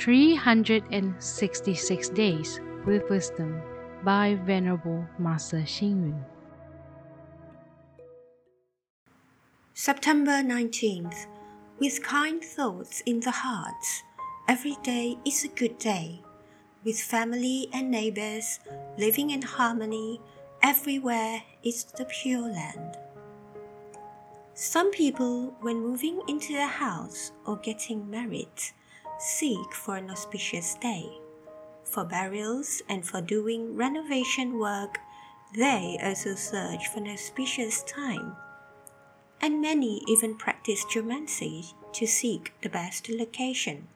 366 Days with Wisdom by Venerable Master Xing Yun. September 19th. With kind thoughts in the heart, every day is a good day. With family and neighbors living in harmony, everywhere is the Pure Land. Some people, when moving into a house or getting married, seek for an auspicious day. For burials and for doing renovation work, they also search for an auspicious time. And many even practice geomancy to seek the best location.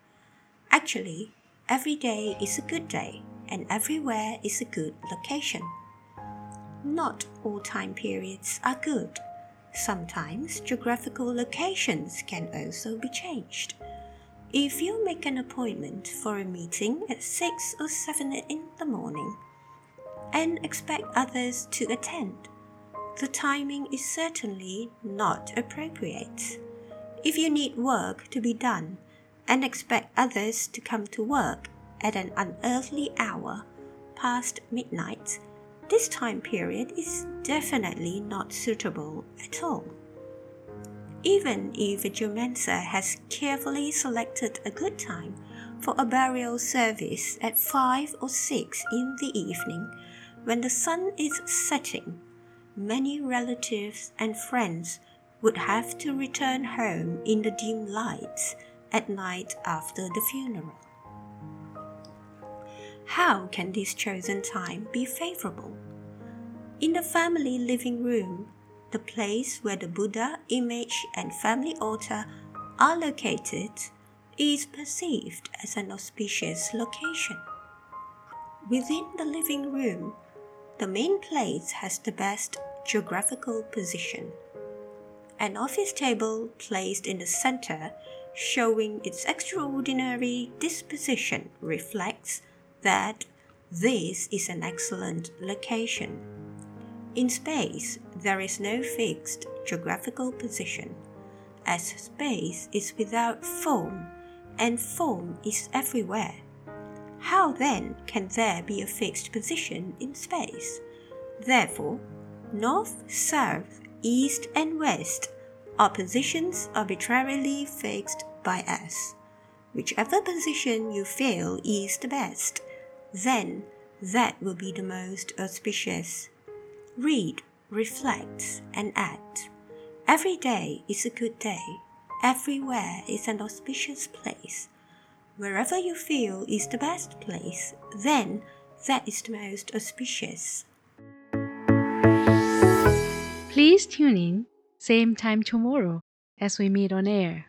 Actually, every day is a good day, and everywhere is a good location. Not all time periods are good. Sometimes geographical locations can also be changed. If you make an appointment for a meeting at 6 or 7 in the morning and expect others to attend, the timing is certainly not appropriate. If you need work to be done and expect others to come to work at an unearthly hour past midnight, this time period is definitely not suitable at all. Even if a geomancer has carefully selected a good time for a burial service at 5 or 6 in the evening, when the sun is setting, many relatives and friends would have to return home in the dim lights at night after the funeral. How can this chosen time be favorable? In the family living room, the place where the Buddha image and family altar are located is perceived as an auspicious location. Within the living room, the main place has the best geographical position. An office table placed in the center, showing its extraordinary disposition, reflects that this is an excellent location. In space, there is no fixed geographical position, as space is without form and form is everywhere. How then can there be a fixed position in space? Therefore, north, south, east, and west are positions arbitrarily fixed by us. Whichever position you feel is the best, then that will be the most auspicious. Read, reflect, and act. Every day is a good day. Everywhere is an auspicious place. Wherever you feel is the best place, then that is the most auspicious. Please tune in, same time tomorrow as we meet on air.